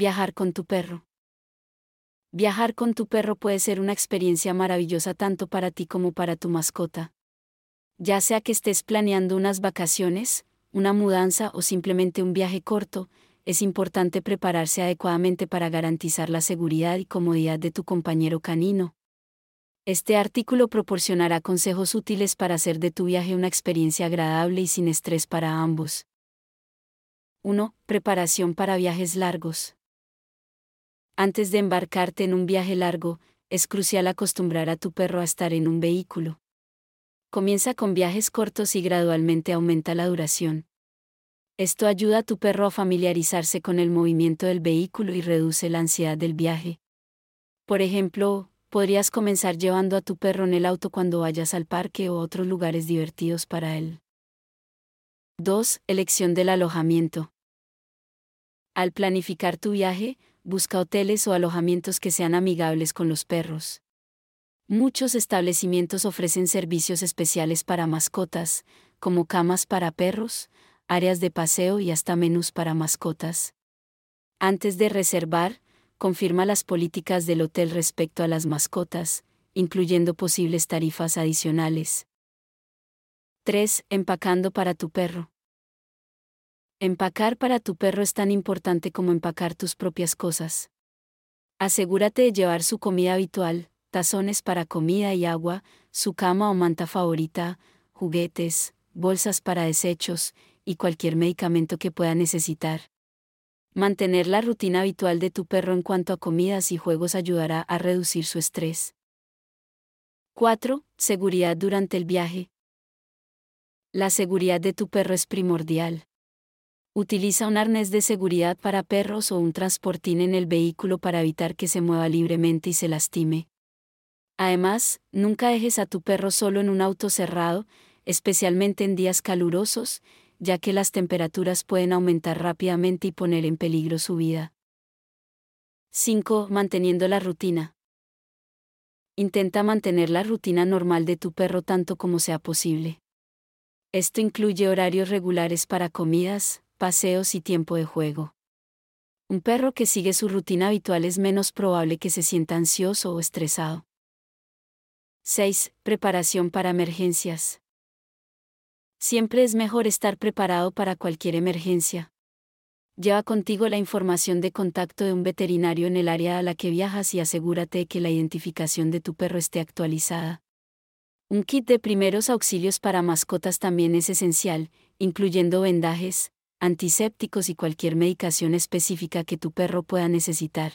Viajar con tu perro. Viajar con tu perro puede ser una experiencia maravillosa tanto para ti como para tu mascota. Ya sea que estés planeando unas vacaciones, una mudanza o simplemente un viaje corto, es importante prepararse adecuadamente para garantizar la seguridad y comodidad de tu compañero canino. Este artículo proporcionará consejos útiles para hacer de tu viaje una experiencia agradable y sin estrés para ambos. 1. Preparación para viajes largos. Antes de embarcarte en un viaje largo, es crucial acostumbrar a tu perro a estar en un vehículo. Comienza con viajes cortos y gradualmente aumenta la duración. Esto ayuda a tu perro a familiarizarse con el movimiento del vehículo y reduce la ansiedad del viaje. Por ejemplo, podrías comenzar llevando a tu perro en el auto cuando vayas al parque o otros lugares divertidos para él. 2. Elección del alojamiento. Al planificar tu viaje, busca hoteles o alojamientos que sean amigables con los perros. Muchos establecimientos ofrecen servicios especiales para mascotas, como camas para perros, áreas de paseo y hasta menús para mascotas. Antes de reservar, confirma las políticas del hotel respecto a las mascotas, incluyendo posibles tarifas adicionales. 3. Empacando para tu perro. Empacar para tu perro es tan importante como empacar tus propias cosas. Asegúrate de llevar su comida habitual, tazones para comida y agua, su cama o manta favorita, juguetes, bolsas para desechos, y cualquier medicamento que pueda necesitar. Mantener la rutina habitual de tu perro en cuanto a comidas y juegos ayudará a reducir su estrés. 4. Seguridad durante el viaje. La seguridad de tu perro es primordial. Utiliza un arnés de seguridad para perros o un transportín en el vehículo para evitar que se mueva libremente y se lastime. Además, nunca dejes a tu perro solo en un auto cerrado, especialmente en días calurosos, ya que las temperaturas pueden aumentar rápidamente y poner en peligro su vida. 5. Manteniendo la rutina. Intenta mantener la rutina normal de tu perro tanto como sea posible. Esto incluye horarios regulares para comidas, paseos y tiempo de juego. Un perro que sigue su rutina habitual es menos probable que se sienta ansioso o estresado. 6. Preparación para emergencias. Siempre es mejor estar preparado para cualquier emergencia. Lleva contigo la información de contacto de un veterinario en el área a la que viajas y asegúrate de que la identificación de tu perro esté actualizada. Un kit de primeros auxilios para mascotas también es esencial, incluyendo vendajes, antisépticos y cualquier medicación específica que tu perro pueda necesitar.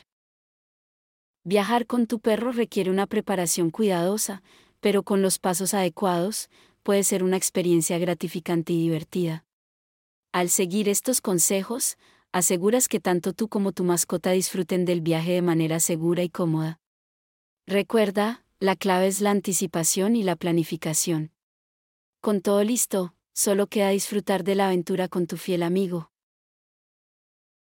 Viajar con tu perro requiere una preparación cuidadosa, pero con los pasos adecuados, puede ser una experiencia gratificante y divertida. Al seguir estos consejos, aseguras que tanto tú como tu mascota disfruten del viaje de manera segura y cómoda. Recuerda, la clave es la anticipación y la planificación. Con todo listo, solo queda disfrutar de la aventura con tu fiel amigo.